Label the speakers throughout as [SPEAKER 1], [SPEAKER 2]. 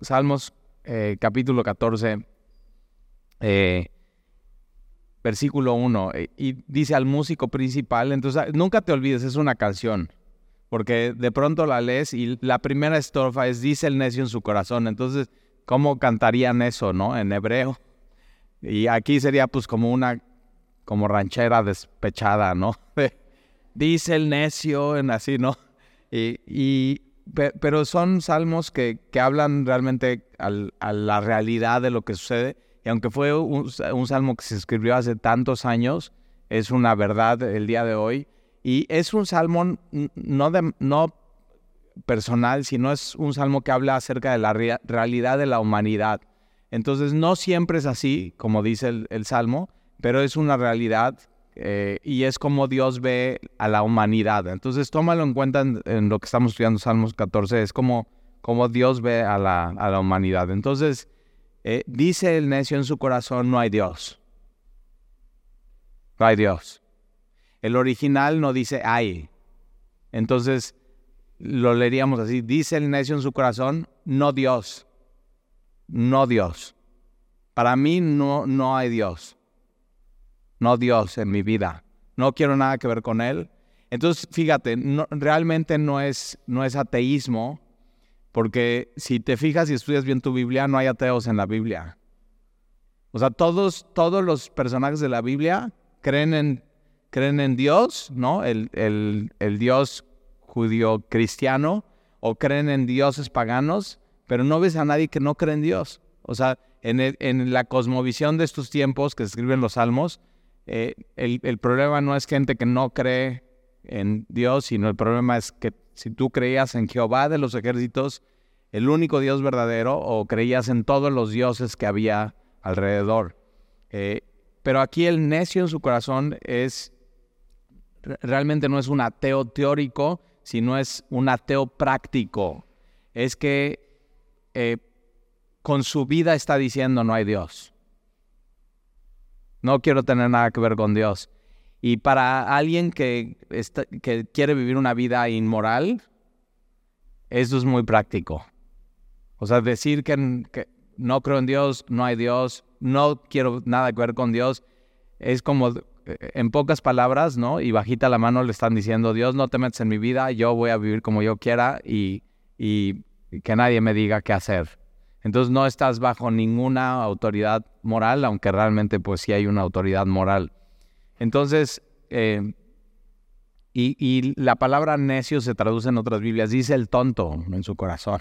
[SPEAKER 1] Salmos eh, capítulo 14, eh, versículo 1, eh, y dice al músico principal, entonces ah, nunca te olvides, es una canción, porque de pronto la lees y la primera estrofa es, dice el necio en su corazón, entonces, ¿cómo cantarían eso, no? En hebreo. Y aquí sería pues como una, como ranchera despechada, ¿no? dice el necio en así, ¿no? Y, pero son salmos que, que hablan realmente a la realidad de lo que sucede. Y aunque fue un, salmo que se escribió hace tantos años, es una verdad el día de hoy. Y es un salmo no, de, no personal, sino es un salmo que habla acerca de la realidad de la humanidad. Entonces, no siempre es así, como dice el salmo, pero es una realidad eh, y es como Dios ve a la humanidad. Entonces, tómalo en cuenta en, lo que estamos estudiando Salmos 14, es como, como Dios ve a la, a la humanidad. Entonces, eh, dice el necio en su corazón, no hay Dios. No hay Dios. El original no dice hay. Entonces, lo leeríamos así, dice el necio en su corazón, no Dios. No Dios. Para mí no, no hay Dios no Dios en mi vida. No quiero nada que ver con Él. Entonces, fíjate, realmente no es, no es ateísmo, porque si te fijas y estudias bien tu Biblia, no hay ateos en la Biblia. O sea, todos, todos los personajes de la Biblia creen en, creen en Dios, ¿no? El, el Dios judío cristiano, o creen en dioses paganos, pero no ves a nadie que no cree en Dios. O sea, en, en la cosmovisión de estos tiempos que se escriben los salmos, eh, el, problema no es gente que no cree en Dios, sino el problema es que si tú creías en Jehová de los ejércitos, el único Dios verdadero, o creías en todos los dioses que había alrededor. Eh, pero aquí el necio en su corazón es, realmente no es un ateo teórico, sino es un ateo práctico. Es que eh, con su vida está diciendo no hay Dios. No quiero tener nada que ver con Dios. Y para alguien que, que quiere vivir una vida inmoral, eso es muy práctico. O sea, decir que, no creo en Dios, no hay Dios, no quiero nada que ver con Dios, es como en pocas palabras, ¿no? Y bajita la mano le están diciendo, Dios, no te metes en mi vida, yo voy a vivir como yo quiera y, y que nadie me diga qué hacer. Entonces no estás bajo ninguna autoridad moral, aunque realmente pues sí hay una autoridad moral. Entonces, eh, y, la palabra necio se traduce en otras Biblias, dice el tonto en su corazón.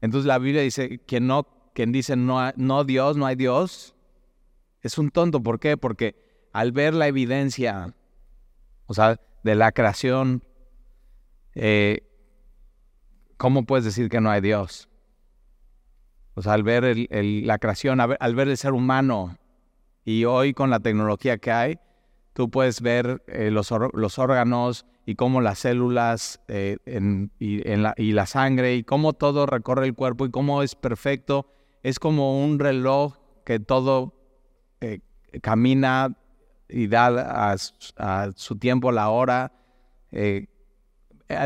[SPEAKER 1] Entonces la Biblia dice que no, quien dice no, no Dios, no hay Dios, es un tonto. ¿Por qué? Porque al ver la evidencia, o sea, de la creación, eh, ¿cómo puedes decir que no hay Dios? O sea, al ver la creación, al ver el ser humano, y hoy con la tecnología que hay, tú puedes ver eh, los, órganos y cómo las células eh, y, la, sangre y cómo todo recorre el cuerpo y cómo es perfecto. Es como un reloj que todo eh, camina y da a, su tiempo la hora. el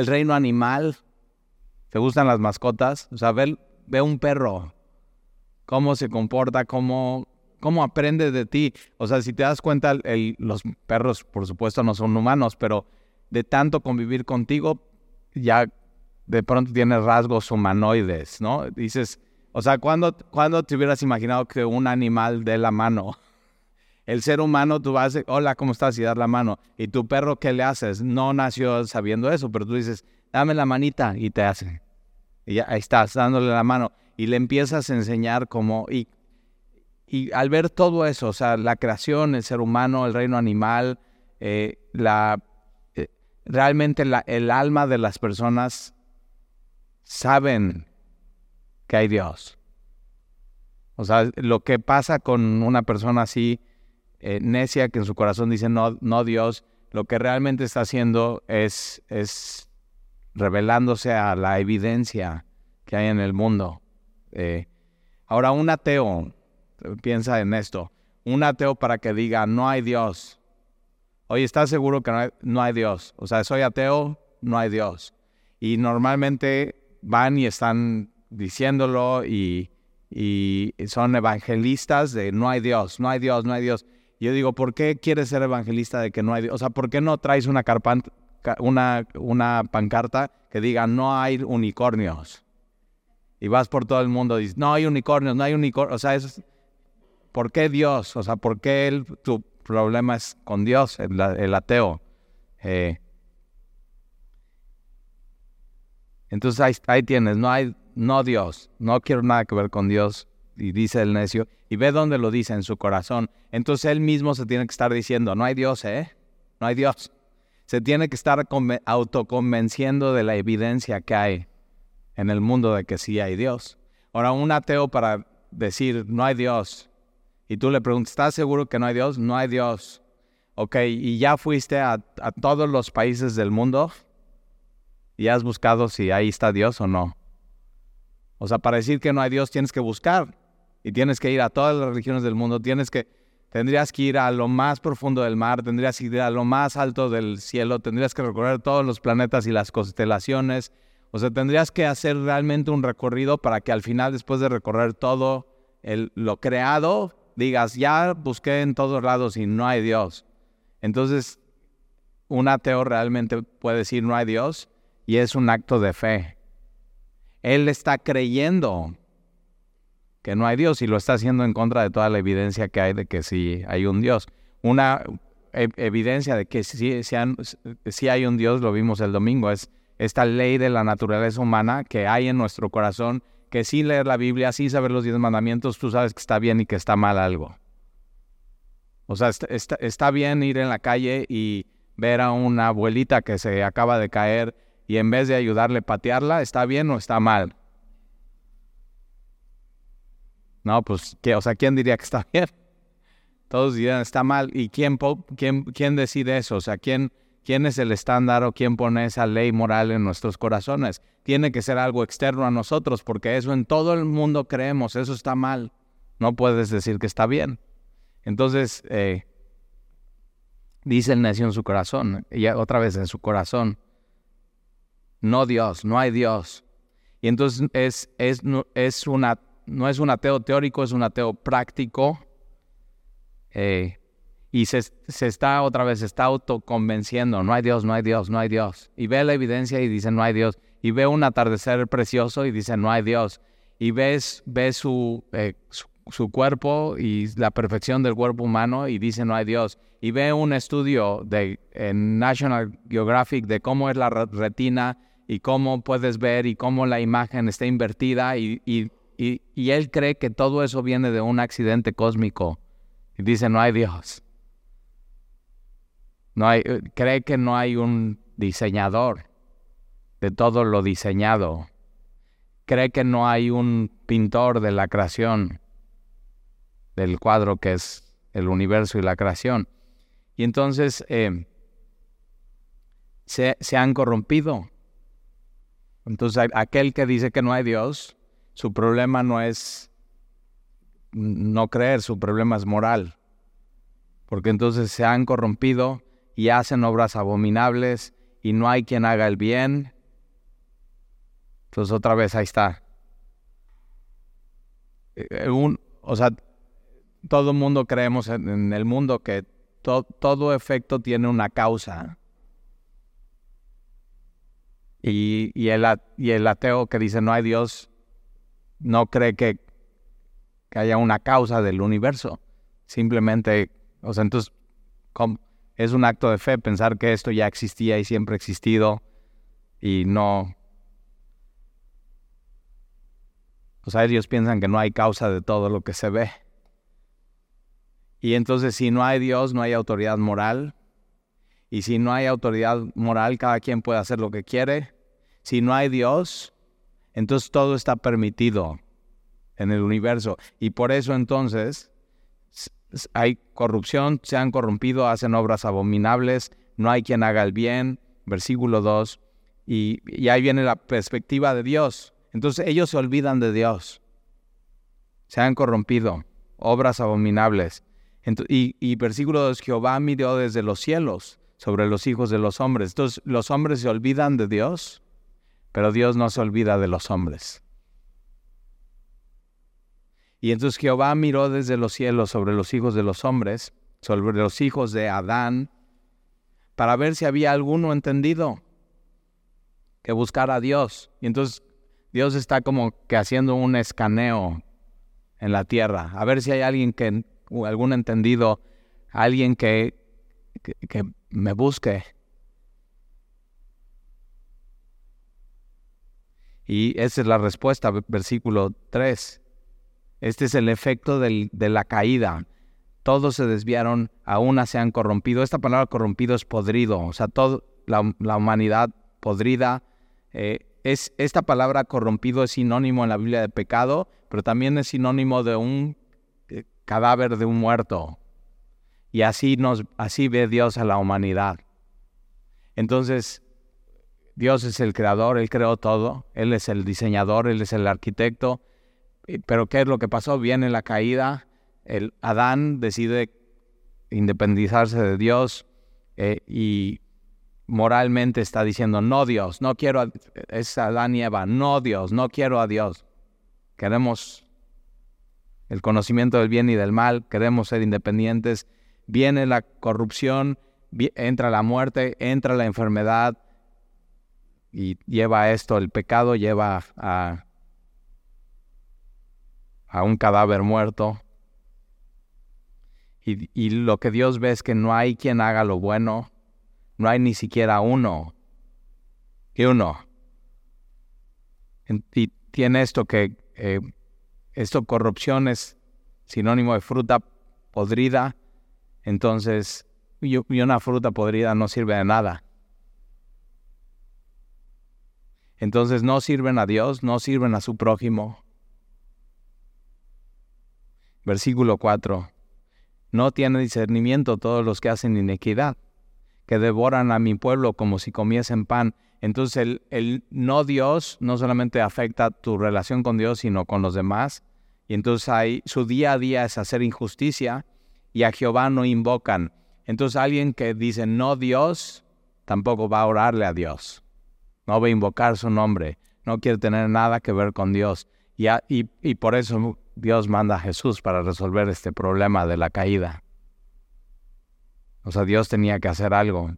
[SPEAKER 1] reino animal, ¿te gustan las mascotas? O sea, ve un perro cómo se comporta, cómo, cómo aprende de ti. O sea, si te das cuenta, los perros, por supuesto, no son humanos, pero de tanto convivir contigo, ya de pronto tienes rasgos humanoides, ¿no? Dices, o sea, ¿cuándo, ¿cuándo te hubieras imaginado que un animal dé la mano? El ser humano, tú vas, hola, ¿cómo estás? Y das la mano. Y tu perro, ¿qué le haces? No nació sabiendo eso, pero tú dices, dame la manita y te hace. Y ya, ahí estás, dándole la mano y le empiezas a enseñar cómo, y, y al ver todo eso, o sea, la creación, el ser humano, el reino animal, eh, la, eh, realmente el alma de las personas saben que hay Dios. O sea, lo que pasa con una persona así, eh, necia, que en su corazón dice no, no Dios, lo que realmente está haciendo es, es revelándose a la evidencia que hay en el mundo. Eh, ahora, un ateo, piensa en esto, un ateo para que diga, no hay Dios. Oye, ¿estás seguro que no hay, Dios? O sea, soy ateo, no hay Dios. Y normalmente van y están diciéndolo y, son evangelistas de no hay Dios, no hay Dios, no hay Dios. Yo digo, ¿por qué quieres ser evangelista de que no hay Dios? O sea, ¿por qué no traes una, una, una pancarta que diga no hay unicornios? Y vas por todo el mundo y dices, no hay unicornios, no hay unicornios. O sea, es, ¿por qué Dios? O sea, ¿por qué el, tu problema es con Dios, el, ateo? Eh, entonces ahí, ahí, tienes, no hay, no Dios, no quiero nada que ver con Dios, y dice el necio, y ve dónde lo dice en su corazón. Entonces él mismo se tiene que estar diciendo, no hay Dios, ¿eh? No hay Dios. Se tiene que estar autoconvenciendo de la evidencia que hay en el mundo de que sí hay Dios. Ahora, un ateo para decir, no hay Dios, y tú le preguntas, ¿estás seguro que no hay Dios? No hay Dios. Ok, ¿y ya fuiste a, todos los países del mundo? ¿Y has buscado si ahí está Dios o no? O sea, para decir que no hay Dios tienes que buscar. Y tienes que ir a todas las regiones del mundo, tienes que, tendrías que ir a lo más profundo del mar, tendrías que ir a lo más alto del cielo, tendrías que recorrer todos los planetas y las constelaciones. O sea, tendrías que hacer realmente un recorrido para que al final, después de recorrer todo el, lo creado, digas, ya busqué en todos lados y no hay Dios. Entonces, un ateo realmente puede decir no hay Dios y es un acto de fe. Él está creyendo que no hay Dios y lo está haciendo en contra de toda la evidencia que hay de que sí hay un Dios. Una e, evidencia de que sí, sí, hay un Dios, lo vimos el domingo, es esta ley de la naturaleza humana que hay en nuestro corazón, que sí leer la Biblia, sí saber los diez mandamientos, tú sabes que está bien y que está mal algo. O sea, está, bien ir en la calle y ver a una abuelita que se acaba de caer y en vez de ayudarle a patearla, ¿está bien o está mal? No, pues, ¿qué? o sea, ¿quién diría que está bien? Todos dirían está mal. ¿Y quién, quién, quién decide eso? O sea, ¿quién, ¿quién es el estándar o quién pone esa ley moral en nuestros corazones? Tiene que ser algo externo a nosotros, porque eso en todo el mundo creemos, eso está mal. No puedes decir que está bien. Entonces, eh, dice el necio en su corazón, y otra vez en su corazón, no Dios, no hay Dios. Y entonces es, es, es una no es un ateo teórico, es un ateo práctico. Eh, y se, está otra vez, se está autoconvenciendo, no hay Dios, no hay Dios, no hay Dios. Y ve la evidencia y dice, no hay Dios. Y ve un atardecer precioso y dice, no hay Dios. Y ves, ve su, eh, su, cuerpo y la perfección del cuerpo humano y dice, no hay Dios. Y ve un estudio de, en National Geographic de cómo es la retina y cómo puedes ver y cómo la imagen está invertida y, y y, él cree que todo eso viene de un accidente cósmico. Y dice, no hay Dios. No eh, cree que no hay un diseñador de todo lo diseñado. Cree que no hay un pintor de la creación, del cuadro que es el universo y la creación. Y entonces eh, se, se han corrompido. Entonces aquel que dice que no hay Dios, su problema no es no creer, su problema es moral. Porque entonces se han corrompido y hacen obras abominables y no hay quien haga el bien. Entonces otra vez ahí está. Eh, eh, o sea, todo el mundo creemos en, el mundo que todo efecto tiene una causa. Y, el, ateo que dice no hay Dios no cree que, haya una causa del universo. Simplemente, o sea, entonces es un acto de fe pensar que esto ya existía y siempre ha existido y no... O sea, ellos piensan que no hay causa de todo lo que se ve. Y entonces si no hay Dios, no hay autoridad moral. Y si no hay autoridad moral, cada quien puede hacer lo que quiere. Si no hay Dios, entonces todo está permitido en el universo. Y por eso entonces hay corrupción, se han corrompido, hacen obras abominables, no hay quien haga el bien, versículo 2, y, ahí viene la perspectiva de Dios. Entonces ellos se olvidan de Dios, se han corrompido, obras abominables. y, y versículo 2, Jehová miró desde los cielos sobre los hijos de los hombres. Entonces los hombres se olvidan de Dios pero Dios no se olvida de los hombres. Y entonces Jehová miró desde los cielos sobre los hijos de los hombres, sobre los hijos de Adán, para ver si había alguno entendido que buscara a Dios. Y entonces Dios está como que haciendo un escaneo en la tierra, a ver si hay alguien que, algún entendido, alguien que, que, me busque. Y esa es la respuesta, versículo 3. Este es el efecto de la caída. Todos se desviaron, a una se han corrompido. Esta palabra corrompido es podrido, o sea, toda la, humanidad podrida. Eh, es, esta palabra corrompido es sinónimo en la Biblia de pecado, pero también es sinónimo de un eh, cadáver de un muerto. Y así, nos, así ve Dios a la humanidad. Entonces, Dios es el creador, Él creó todo, Él es el diseñador, Él es el arquitecto. Pero ¿qué es lo que pasó? Viene la caída, el Adán decide independizarse de Dios eh, y moralmente está diciendo, no Dios, no quiero, a, es Adán y Eva, no Dios, no quiero a Dios. Queremos el conocimiento del bien y del mal, queremos ser independientes. Viene la corrupción, entra la muerte, entra la enfermedad y lleva esto, el pecado lleva a, a un cadáver muerto. Y, y lo que Dios ve es que no hay quien haga lo bueno, no hay ni siquiera uno. Y uno. Y tiene esto que eh, esto corrupción es sinónimo de fruta podrida, entonces y, una fruta podrida no sirve de nada. Entonces no sirven a Dios, no sirven a su prójimo. Versículo 4. No tiene discernimiento todos los que hacen inequidad, que devoran a mi pueblo como si comiesen pan. Entonces el, no Dios no solamente afecta tu relación con Dios, sino con los demás. Y entonces su día a día es hacer injusticia y a Jehová no invocan. Entonces alguien que dice no Dios, tampoco va a orarle a Dios. No va a invocar su nombre. No quiere tener nada que ver con Dios. Y, y por eso Dios manda a Jesús para resolver este problema de la caída. O sea, Dios tenía que hacer algo.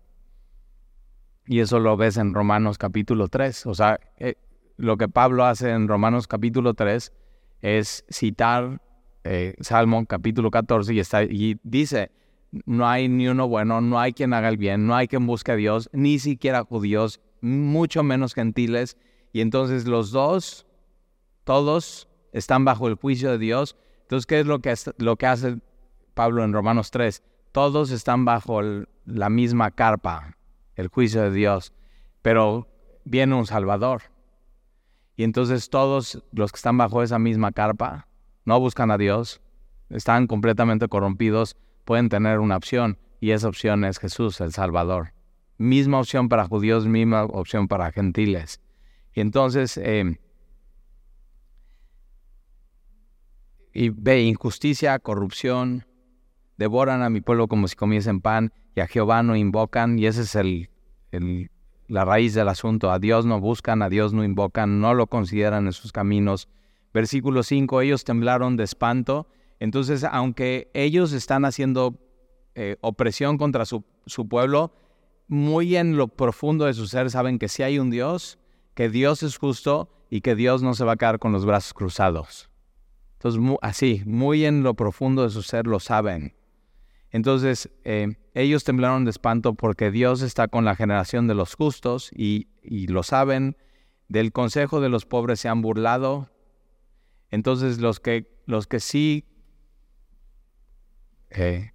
[SPEAKER 1] Y eso lo ves en Romanos capítulo 3. O sea, eh, lo que Pablo hace en Romanos capítulo 3 es citar eh, Salmo capítulo 14 y, está, y dice, no hay ni uno bueno, no hay quien haga el bien, no hay quien busque a Dios, ni siquiera judíos, mucho menos gentiles. Y entonces los dos, todos están bajo el juicio de Dios. Entonces, ¿qué es lo que, lo que hace Pablo en Romanos 3? Todos están bajo la misma carpa el juicio de Dios, pero viene un Salvador. Y entonces todos los que están bajo esa misma carpa no buscan a Dios, están completamente corrompidos, pueden tener una opción y esa opción es Jesús, el Salvador. Misma opción para judíos, misma opción para gentiles. Y entonces, eh, y ve injusticia, corrupción, devoran a mi pueblo como si comiesen pan y a Jehová no invocan, y ese es el, la raíz del asunto. A Dios no buscan, a Dios no invocan, no lo consideran en sus caminos. Versículo 5, ellos temblaron de espanto. Entonces, aunque ellos están haciendo eh, opresión contra su, su, pueblo, muy en lo profundo de su ser saben que si hay un Dios, que Dios es justo y que Dios no se va a quedar con los brazos cruzados. Entonces, así, muy en lo profundo de su ser lo saben. Entonces, eh, ellos temblaron de espanto porque Dios está con la generación de los justos y, lo saben. Del consejo de los pobres se han burlado. Entonces, los que, los que sí eh,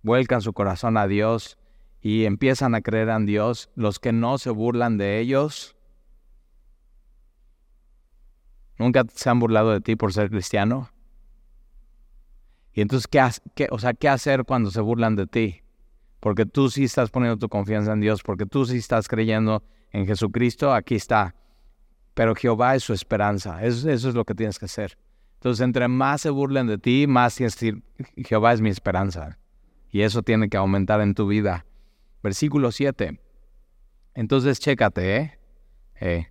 [SPEAKER 1] vuelcan su corazón a Dios y empiezan a creer en Dios, los que no se burlan de ellos, ¿nunca se han burlado de ti por ser cristiano? Y entonces, ¿qué, o sea, ¿qué hacer cuando se burlan de ti? Porque tú sí estás poniendo tu confianza en Dios, porque tú sí estás creyendo en Jesucristo, aquí está. Pero Jehová es su esperanza, eso, eso es lo que tienes que hacer. Entonces, entre más se burlen de ti, más tienes que decir, Jehová es mi esperanza. Y eso tiene que aumentar en tu vida. Versículo 7. Entonces, chécate, ¿eh? eh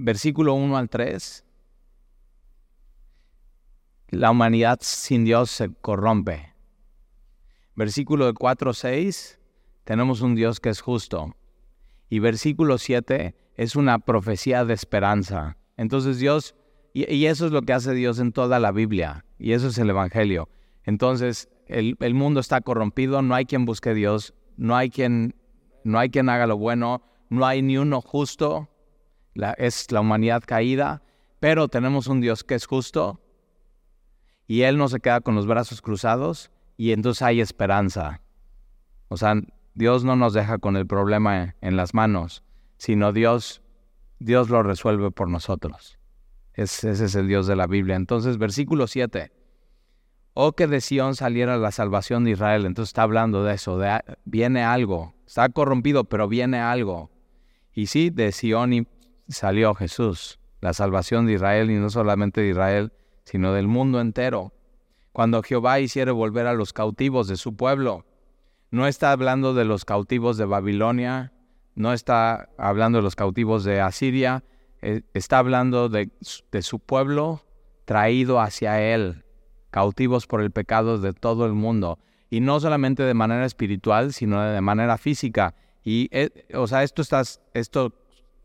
[SPEAKER 1] versículo 1 al 3, la humanidad sin Dios se corrompe. Versículo 4 6, tenemos un Dios que es justo. Y versículo 7 es una profecía de esperanza. Entonces Dios, y, eso es lo que hace Dios en toda la Biblia, y eso es el Evangelio. Entonces el, el mundo está corrompido, no hay quien busque a Dios, no hay quien, no hay quien haga lo bueno, no hay ni uno justo, es la humanidad caída, pero tenemos un Dios que es justo y Él no se queda con los brazos cruzados y entonces hay esperanza. O sea, Dios no nos deja con el problema en las manos, sino Dios, Dios lo resuelve por nosotros. ese es el Dios de la Biblia. Entonces, versículo 7. O que de Sión saliera la salvación de Israel. Entonces está hablando de eso, de, viene algo. Está corrompido, pero viene algo. Y sí, de Sión salió Jesús, la salvación de Israel, y no solamente de Israel, sino del mundo entero. Cuando Jehová hiciere volver a los cautivos de su pueblo, no está hablando de los cautivos de Babilonia, no está hablando de los cautivos de Asiria, eh, está hablando de, su pueblo traído hacia él, cautivos por el pecado de todo el mundo. Y no solamente de manera espiritual, sino de manera física. Y, eh, o sea, esto, está, esto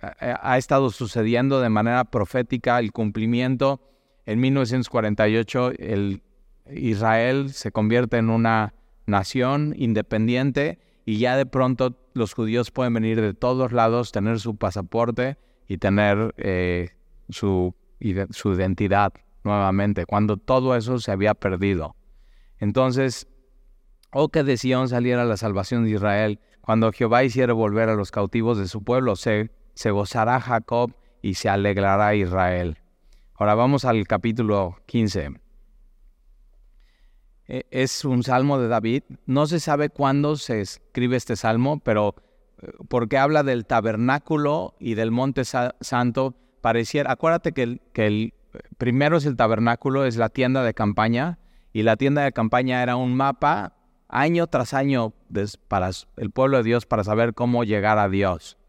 [SPEAKER 1] ha estado sucediendo de manera profética, el cumplimiento. En 1948, el Israel se convierte en una nación independiente y ya de pronto los judíos pueden venir de todos lados, tener su pasaporte y tener eh, su, su identidad nuevamente, cuando todo eso se había perdido. Entonces, oh que de Sion saliera la salvación de Israel, cuando Jehová hiciera volver a los cautivos de su pueblo, se, se gozará Jacob y se alegrará Israel. Ahora vamos al capítulo 15. E, es un salmo de David. No se sabe cuándo se escribe este salmo, pero eh, porque habla del tabernáculo y del monte santo, pareciera, acuérdate que el, que el primero es el tabernáculo, es la tienda de campaña, y la tienda de campaña era un mapa año tras año para el pueblo de Dios para saber cómo llegar a Dios.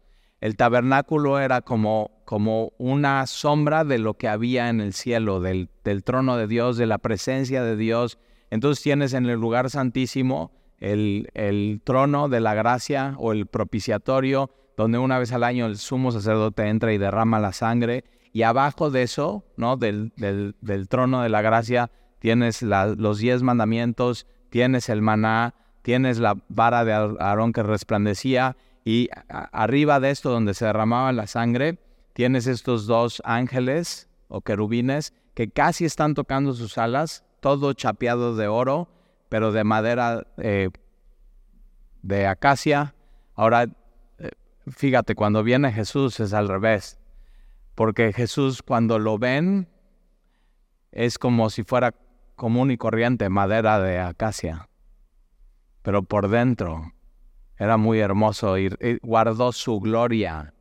[SPEAKER 1] El tabernáculo era como, como una sombra de lo que había en el cielo, del, del trono de Dios, de la presencia de Dios. Entonces tienes en el lugar santísimo el, el trono de la gracia o el propiciatorio, donde una vez al año el sumo sacerdote entra y derrama la sangre. Y abajo de eso, ¿no? Del, del, del trono de la gracia, tienes los diez mandamientos, tienes el maná, tienes la vara de Aarón que resplandecía y arriba de esto donde se derramaba la sangre, tienes estos dos ángeles o querubines que casi están tocando sus alas, todo chapeado de oro, pero de madera eh, de acacia. Ahora, eh, fíjate, cuando viene Jesús es al revés, porque Jesús cuando lo ven es como si fuera común y corriente, madera de acacia. Pero por dentro era muy hermoso y, guardó su gloria.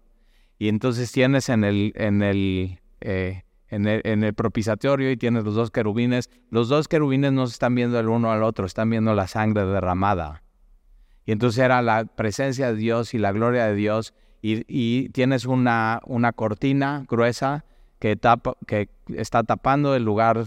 [SPEAKER 1] Y entonces tienes en el, en el, eh, en el, en propiciatorio y tienes los dos querubines. Los dos querubines no se están viendo el uno al otro, están viendo la sangre derramada. Y entonces era la presencia de Dios y la gloria de Dios. Y, y tienes una, una cortina gruesa que, tapa, que está tapando el lugar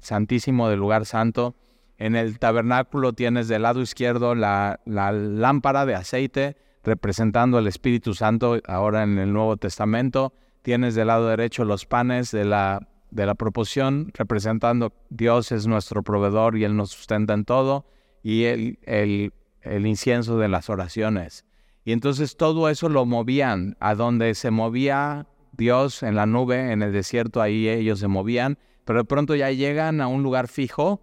[SPEAKER 1] santísimo del lugar santo. En el tabernáculo tienes del lado izquierdo la, lámpara de aceite representando el Espíritu Santo ahora en el Nuevo Testamento. Tienes del lado derecho los panes de la, de la proporción representando Dios es nuestro proveedor y Él nos sustenta en todo. Y el, el, el incienso de las oraciones. Y entonces todo eso lo movían a donde se movía Dios en la nube, en el desierto, ahí ellos se movían, pero de pronto ya llegan a un lugar fijo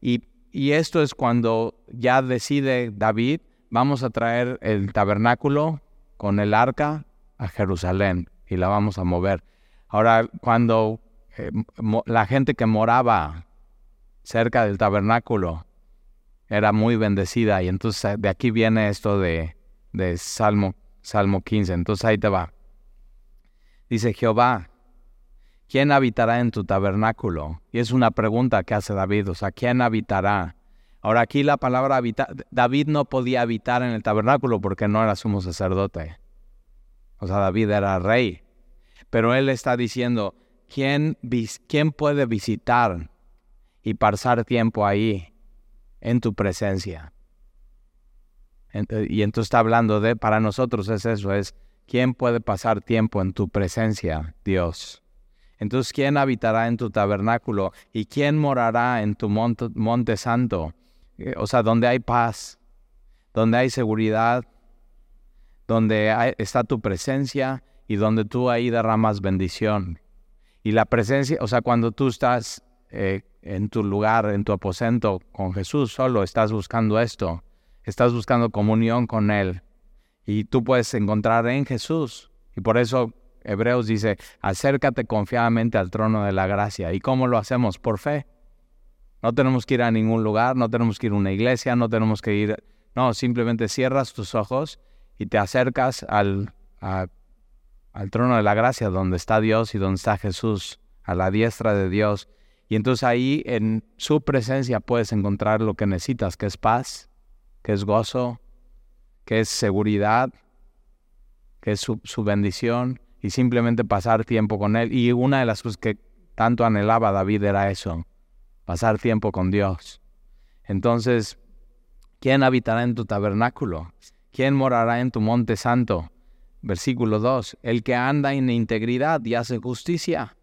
[SPEAKER 1] y, esto es cuando ya decide David, vamos a traer el tabernáculo con el arca a Jerusalén y la vamos a mover. Ahora, cuando eh, la gente que moraba cerca del tabernáculo era muy bendecida y entonces de aquí viene esto de, de Salmo, Salmo 15, entonces ahí te va. Dice Jehová, ¿quién habitará en tu tabernáculo? Y es una pregunta que hace David, o sea, ¿quién habitará? Ahora aquí la palabra habitar, David no podía habitar en el tabernáculo porque no era sumo sacerdote. O sea, David era rey. Pero él está diciendo, ¿quién, quién puede visitar y pasar tiempo ahí en tu presencia? Eh, y entonces está hablando de, para nosotros es eso, es, ¿quién puede pasar tiempo en tu presencia, Dios? Entonces, ¿quién habitará en tu tabernáculo? ¿Y quién morará en tu monte, santo? Eh, o sea, donde hay paz, donde hay seguridad, donde está tu presencia y donde tú ahí derramas bendición. Y la presencia, o sea, cuando tú estás eh, en tu lugar, en tu aposento con Jesús, solo estás buscando esto, estás buscando comunión con Él. Y tú puedes encontrar en Jesús. Y por eso Hebreos dice, acércate confiadamente al trono de la gracia. ¿Y cómo lo hacemos? Por fe. No tenemos que ir a ningún lugar, no tenemos que ir a una iglesia, no tenemos que ir... No, simplemente cierras tus ojos y te acercas al, al trono de la gracia donde está Dios y donde está Jesús, a la diestra de Dios. Y entonces ahí en su presencia puedes encontrar lo que necesitas, que es paz, que es gozo, que es seguridad, que es su, su bendición y simplemente pasar tiempo con Él. Y una de las cosas que tanto anhelaba David era eso, pasar tiempo con Dios. Entonces, ¿quién habitará en tu tabernáculo? ¿Quién morará en tu monte santo? Versículo 2, el que anda en integridad y hace justicia.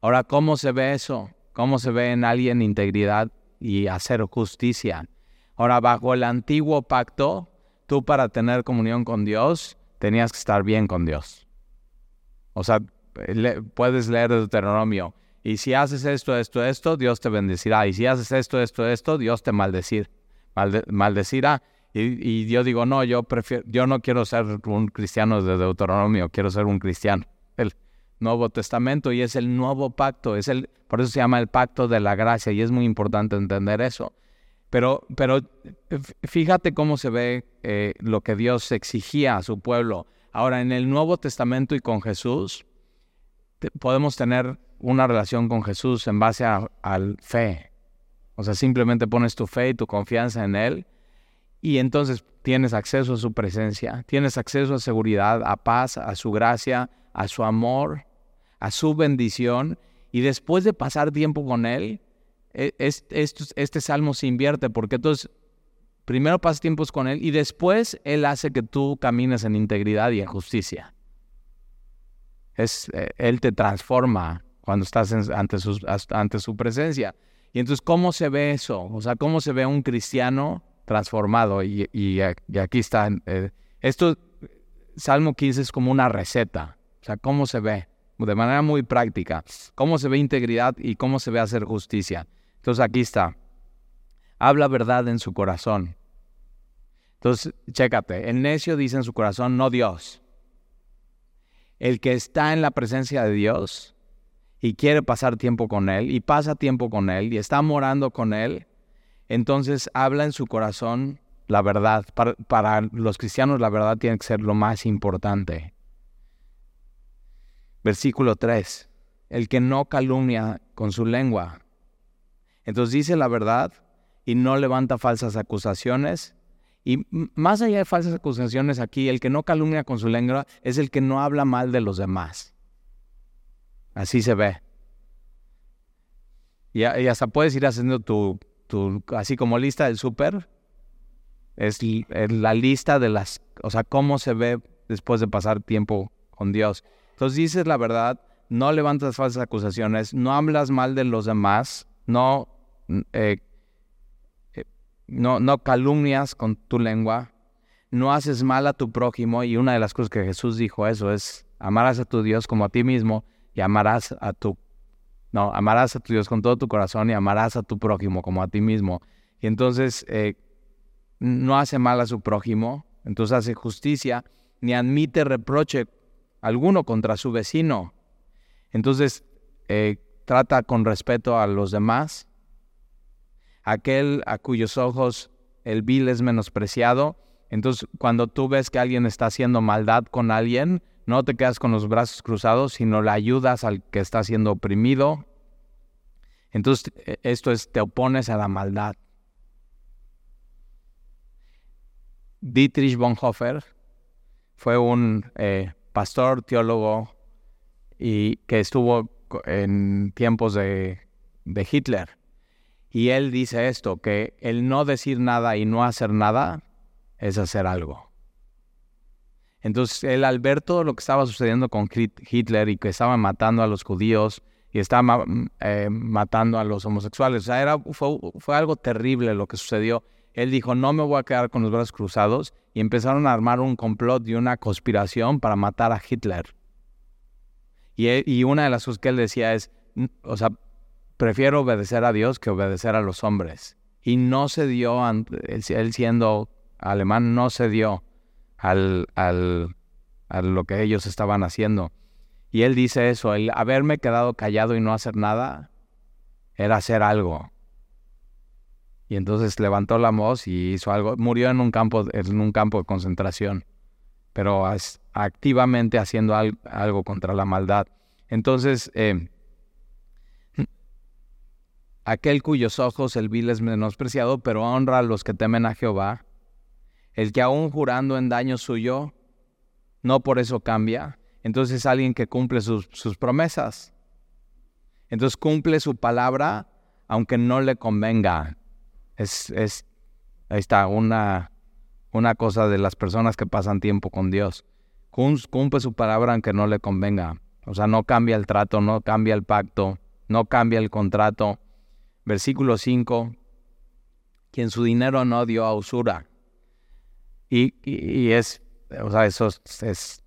[SPEAKER 1] Ahora, ¿cómo se ve eso? ¿Cómo se ve en alguien integridad y hacer justicia? Ahora, bajo el antiguo pacto, tú para tener comunión con Dios tenías que estar bien con Dios. O sea, puedes leer Deuteronomio. Y si haces esto, esto, esto, Dios te bendecirá. Y si haces esto, esto, esto, Dios te maldecir, maldecirá. Y, yo digo, no, yo prefiero, yo no quiero ser un cristiano de Deuteronomio, quiero ser un cristiano. El Nuevo Testamento y es el nuevo pacto, es el, por eso se llama el pacto de la gracia y es muy importante entender eso. Pero, pero fíjate cómo se ve eh, lo que Dios exigía a su pueblo. Ahora, en el Nuevo Testamento y con Jesús, podemos tener una relación con Jesús en base al fe. O sea, simplemente pones tu fe y tu confianza en Él y entonces tienes acceso a su presencia, tienes acceso a seguridad, a paz, a su gracia, a su amor, a su bendición. Y después de pasar tiempo con Él, e, este, salmo se invierte porque entonces primero pasas tiempos con Él y después Él hace que tú camines en integridad y en justicia. Es, eh, él te transforma cuando estás ante, ante su presencia. Y entonces, ¿cómo se ve eso? O sea, ¿cómo se ve un cristiano transformado. Y, aquí está. Eh, esto, Salmo 15 es como una receta. O sea, cómo se ve, de manera muy práctica. Cómo se ve integridad y cómo se ve hacer justicia. Entonces aquí está. Habla verdad en su corazón. Entonces, chécate. El necio dice en su corazón, no Dios. El que está en la presencia de Dios y quiere pasar tiempo con Él y pasa tiempo con Él y está morando con Él, entonces habla en su corazón la verdad. Para, los cristianos la verdad tiene que ser lo más importante. Versículo 3. El que no calumnia con su lengua. Entonces dice la verdad y no levanta falsas acusaciones. Y más allá de falsas acusaciones aquí, el que no calumnia con su lengua es el que no habla mal de los demás. Así se ve. Y, hasta puedes ir haciendo tu así como lista del súper, es la lista de las, o sea, cómo se ve después de pasar tiempo con Dios. Entonces dices la verdad, no levantas falsas acusaciones, no hablas mal de los demás, no, eh, eh, no, no calumnias con tu lengua, no haces mal a tu prójimo y una de las cosas que Jesús dijo eso es amarás a tu Dios como a ti mismo y amarás a tu no, amarás a tu Dios con todo tu corazón y amarás a tu prójimo como a ti mismo. Y entonces eh, no hace mal a su prójimo, entonces hace justicia, ni admite reproche alguno contra su vecino. Entonces trata con respeto a los demás. Aquel a cuyos ojos el vil es menospreciado. Entonces, cuando tú ves que alguien está haciendo maldad con alguien, no te quedas con los brazos cruzados, sino le ayudas al que está siendo oprimido. Entonces, e, esto es, te opones a la maldad. Dietrich Bonhoeffer fue un eh, pastor, teólogo, y que estuvo en tiempos de, de Hitler. Y él dice esto, que el no decir nada y no hacer nada es hacer algo. Entonces, él al ver todo lo que estaba sucediendo con Hitler y que estaba matando a los judíos y estaba eh, matando a los homosexuales, o sea, era, fue, fue algo terrible lo que sucedió. Él dijo, no me voy a quedar con los brazos cruzados y empezaron a armar un complot y una conspiración para matar a Hitler. Y, y una de las cosas que él decía es, o sea, prefiero obedecer a Dios que obedecer a los hombres. Y no se dio, él siendo alemán, no se dio al, al, a lo que ellos estaban haciendo. Y él dice eso, el haberme quedado callado y no hacer nada era hacer algo. Y entonces levantó la voz y hizo algo. Murió en un campo, en un campo de concentración, pero activamente haciendo algo contra la maldad. Entonces, eh, aquel cuyos ojos el vil es menospreciado, pero honra a los que temen a Jehová, el que aún jurando en daño suyo, no por eso cambia, entonces es alguien que cumple sus, promesas. Entonces cumple su palabra aunque no le convenga. Es, es ahí está, una, una cosa de las personas que pasan tiempo con Dios. Cumple su palabra aunque no le convenga. O sea, no cambia el trato, no cambia el pacto, no cambia el contrato. Versículo 5. Quien su dinero no dio a usura. Y, es, o sea, eso es,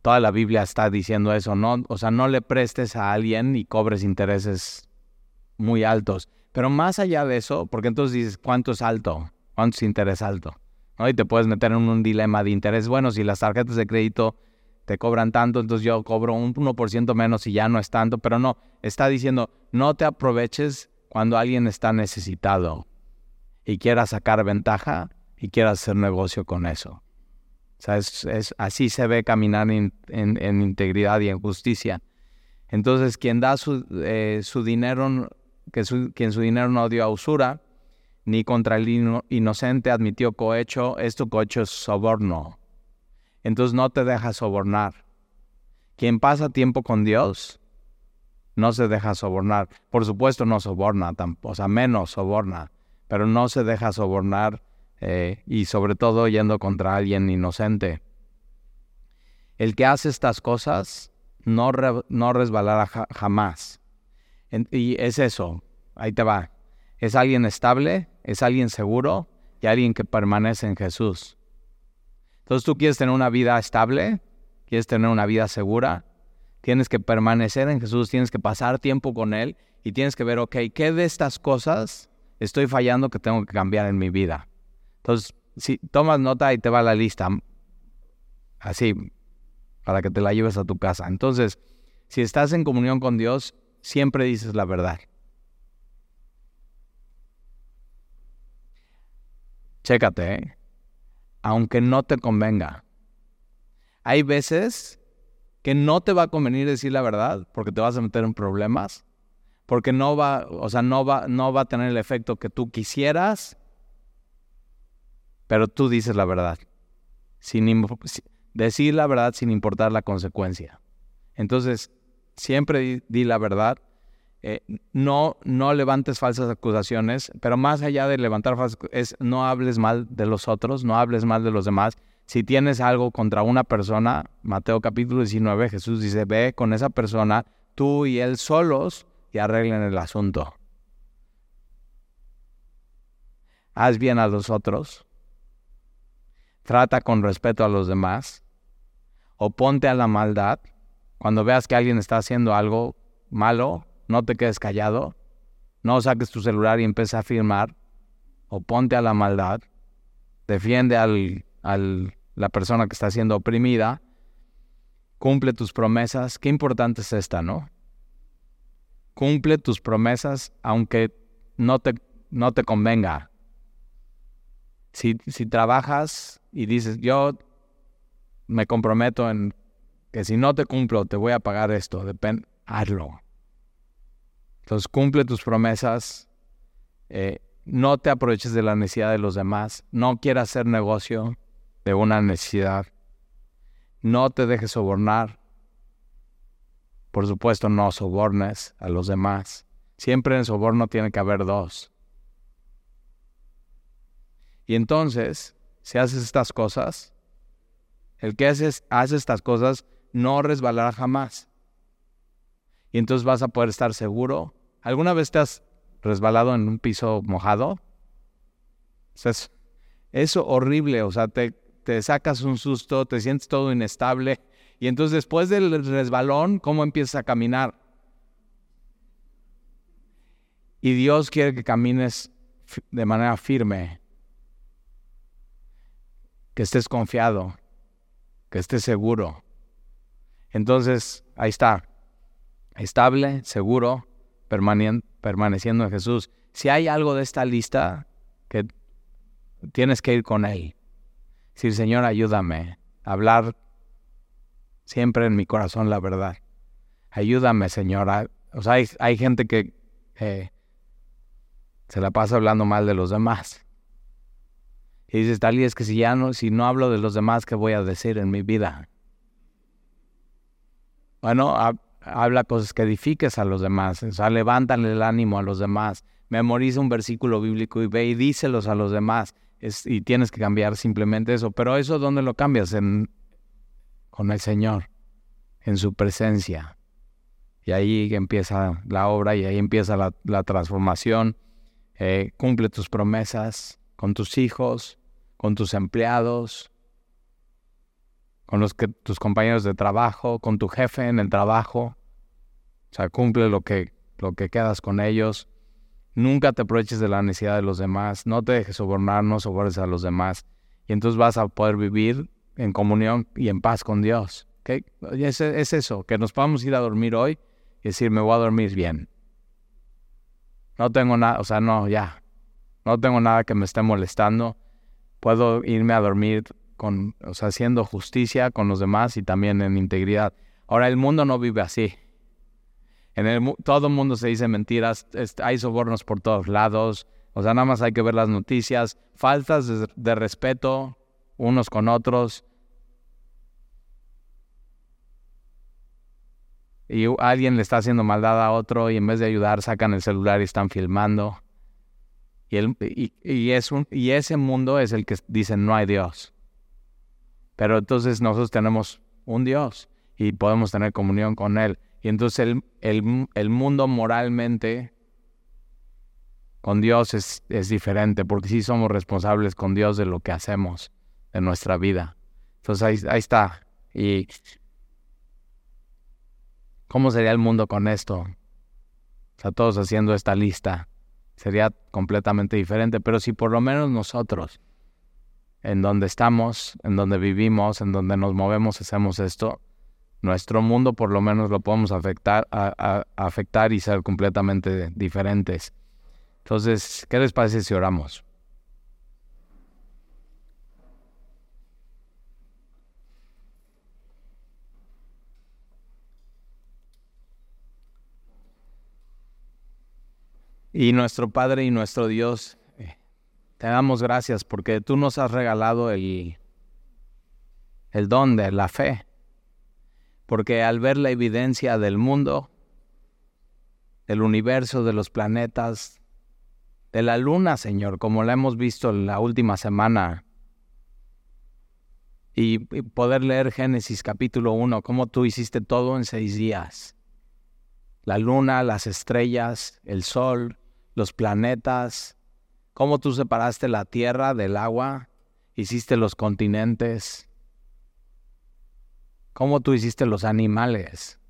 [SPEAKER 1] toda la Biblia está diciendo eso, ¿no? O sea, no le prestes a alguien y cobres intereses muy altos. Pero más allá de eso, porque entonces dices, ¿cuánto es alto? ¿Cuánto es interés alto? Y te puedes meter en un dilema de interés. Bueno, si las tarjetas de crédito te cobran tanto, entonces yo cobro un 1% menos y ya no es tanto. Pero no, está diciendo, no te aproveches cuando alguien está necesitado y quiera sacar ventaja y quieras hacer negocio con eso. O sea, es, así se ve caminar en, integridad y en justicia. Entonces, quien da su, eh, dinero, quien su dinero no dio a usura, ni contra el inocente admitió cohecho, esto cohecho es soborno. Entonces no te deja sobornar. Quien pasa tiempo con Dios, no se deja sobornar. Por supuesto no soborna, o sea, menos soborna, pero no se deja sobornar eh, y sobre todo yendo contra alguien inocente. El que hace estas cosas no, no resbalará jamás. y es eso, ahí te va. Es alguien estable, es alguien seguro y alguien que permanece en Jesús. Entonces tú quieres tener una vida estable, quieres tener una vida segura, tienes que permanecer en Jesús, tienes que pasar tiempo con Él y tienes que ver, ok, ¿qué de estas cosas estoy fallando que tengo que cambiar en mi vida? Entonces, si tomas nota y te va la lista, así, para que te la lleves a tu casa. Entonces, si estás en comunión con Dios, siempre dices la verdad. Chécate, ¿eh? Aunque no te convenga. Hay veces que no te va a convenir decir la verdad porque te vas a meter en problemas, porque no va, o sea, no va, no va a tener el efecto que tú quisieras pero tú dices la verdad. Sin, decir la verdad sin importar la consecuencia. Entonces, siempre di, la verdad. Eh, no, no levantes falsas acusaciones, pero más allá de levantar falsas es no hables mal de los otros, no hables mal de los demás. Si tienes algo contra una persona, Mateo capítulo 19, Jesús dice, ve con esa persona, tú y él solos, y arreglen el asunto. Haz bien a los otros trata con respeto a los demás, oponte a la maldad. Cuando veas que alguien está haciendo algo malo, no te quedes callado, no saques tu celular y empieces a firmar, oponte a la maldad, defiende al, al, la persona que está siendo oprimida, cumple tus promesas. Qué importante es esta, ¿no? Cumple tus promesas aunque no te, no te convenga. Si, si trabajas y dices, yo me comprometo en que si no te cumplo, te voy a pagar esto, depende, hazlo. Entonces cumple tus promesas, eh, no te aproveches de la necesidad de los demás, no quieras hacer negocio de una necesidad, No te dejes sobornar. Por supuesto, no sobornes a los demás. Siempre en soborno tiene que haber dos. Y entonces, si haces estas cosas, el que hace estas cosas no resbalará jamás. Y entonces vas a poder estar seguro. ¿Alguna vez te has resbalado en un piso mojado? es, es horrible, o sea, te, te sacas un susto, te sientes todo inestable. Y entonces después del resbalón, ¿cómo empiezas a caminar? Y Dios quiere que camines de manera firme, que estés confiado, que estés seguro. Entonces, ahí está, estable, seguro, permaneciendo en Jesús. Si hay algo de esta lista que tienes que ir con Él. Decir, Señor, ayúdame a hablar siempre en mi corazón la verdad. Ayúdame, Señor. O sea, hay, gente que eh, se la pasa hablando mal de los demás. Y dices, tal y es que si ya no, si no hablo de los demás, ¿qué voy a decir en mi vida? Bueno, habla cosas que edifiques a los demás, o sea, levántale el ánimo a los demás, memoriza un versículo bíblico y ve y díselos a los demás, y tienes que cambiar simplemente eso, pero eso ¿dónde lo cambias? En, con el Señor, en su presencia. Y ahí empieza la obra y ahí empieza la, transformación. Eh, cumple tus promesas con tus hijos, con tus empleados, con los que, tus compañeros de trabajo, con tu jefe en el trabajo. O sea, cumple lo que, lo que quedas con ellos. Nunca te aproveches de la necesidad de los demás. No te dejes sobornar, no sobornes a los demás. Y entonces vas a poder vivir en comunión y en paz con Dios. ¿Okay? Es, es eso, que nos podamos ir a dormir hoy y decir, me voy a dormir bien. No tengo nada, o sea, no, ya. No tengo nada que me esté molestando. Puedo irme a dormir con, o sea, haciendo justicia con los demás y también en integridad. Ahora, el mundo no vive así. En el, todo el mundo se dice mentiras, hay sobornos por todos lados, o sea, nada más hay que ver las noticias, faltas de, respeto unos con otros. Y alguien le está haciendo maldad a otro y en vez de ayudar sacan el celular y están filmando. Y, el, y, y ese mundo es el que dicen no hay Dios. Pero entonces nosotros tenemos un Dios y podemos tener comunión con Él. Y entonces el, el, el mundo moralmente con Dios es, es, diferente, porque sí somos responsables con Dios de lo que hacemos en nuestra vida. Entonces ahí, ahí está. Y ¿cómo sería el mundo con esto? O sea, todos haciendo esta lista. Sería completamente diferente, pero si por lo menos nosotros en donde estamos, en donde vivimos, en donde nos movemos, hacemos esto, nuestro mundo por lo menos lo podemos afectar, a, afectar y ser completamente diferentes. Entonces, ¿qué les parece si oramos? Y nuestro Padre y nuestro Dios, te damos gracias porque tú nos has regalado el, el don de la fe. Porque al ver la evidencia del mundo, del universo, de los planetas, de la luna, Señor, como la hemos visto la última semana, y, poder leer Génesis capítulo 1, cómo tú hiciste todo en seis días. La luna, las estrellas, el sol, los planetas, cómo tú separaste la tierra del agua, hiciste los continentes, cómo tú hiciste los animales,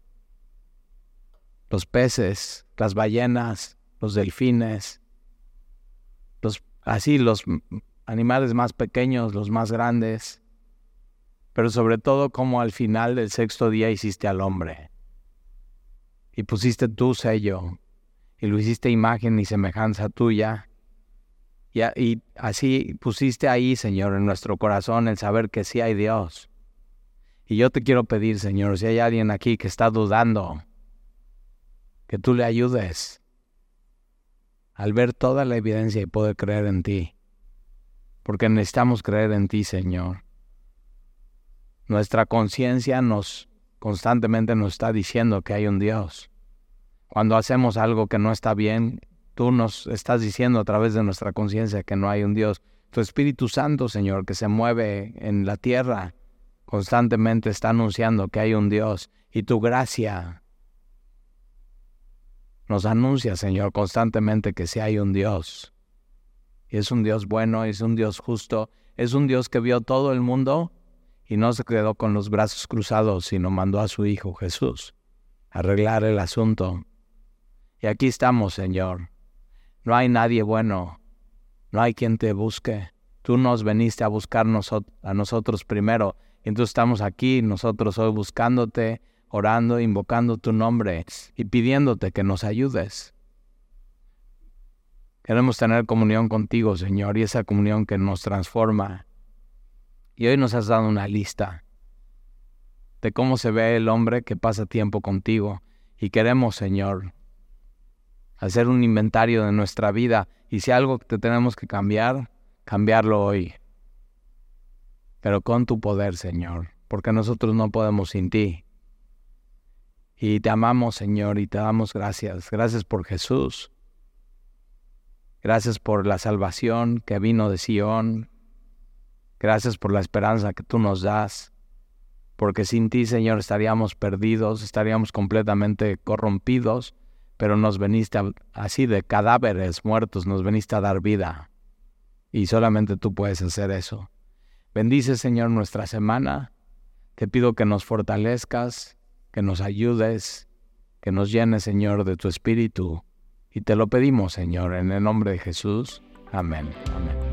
[SPEAKER 1] los peces, las ballenas, los delfines, los, así los animales más pequeños, los más grandes, pero sobre todo cómo al final del sexto día hiciste al hombre y pusiste tu sello y lo hiciste imagen y semejanza tuya y, así pusiste ahí, Señor, en nuestro corazón el saber que sí hay Dios. Y yo te quiero pedir, Señor, si hay alguien aquí que está dudando, que tú le ayudes al ver toda la evidencia y poder creer en ti. Porque necesitamos creer en ti, Señor. Nuestra conciencia nos constantemente nos está diciendo que hay un Dios. Cuando hacemos algo que no está bien, tú nos estás diciendo a través de nuestra conciencia que no hay un Dios. Tu Espíritu Santo, Señor, que se mueve en la tierra, constantemente está anunciando que hay un Dios. Y tu gracia nos anuncia, Señor, constantemente que sí hay un Dios. Y es un Dios bueno, es un Dios justo, es un Dios que vio todo el mundo y no se quedó con los brazos cruzados, sino mandó a su Hijo Jesús a arreglar el asunto. Y aquí estamos, Señor. No hay nadie bueno, no hay quien te busque. Tú nos veniste a buscarnos a nosotros primero. Y entonces estamos aquí, nosotros hoy buscándote, orando, invocando tu nombre y pidiéndote que nos ayudes. Queremos tener comunión contigo, Señor, y esa comunión que nos transforma. Y hoy nos has dado una lista de cómo se ve el hombre que pasa tiempo contigo. Y queremos, Señor, hacer un inventario de nuestra vida. Y si algo te tenemos que cambiar, cambiarlo hoy. Pero con tu poder, Señor, porque nosotros no podemos sin ti. Y te amamos, Señor, y te damos gracias. Gracias por Jesús. Gracias por la salvación que vino de Sion. Gracias por la esperanza que tú nos das. Porque sin ti, Señor, estaríamos perdidos, estaríamos completamente corrompidos, pero nos veniste así de cadáveres muertos, nos veniste a dar vida. Y solamente tú puedes hacer eso. Bendice, Señor, nuestra semana. Te pido que nos fortalezcas, que nos ayudes, que nos llenes, Señor, de tu espíritu y te lo pedimos, Señor, en el nombre de Jesús. Amén. Amén.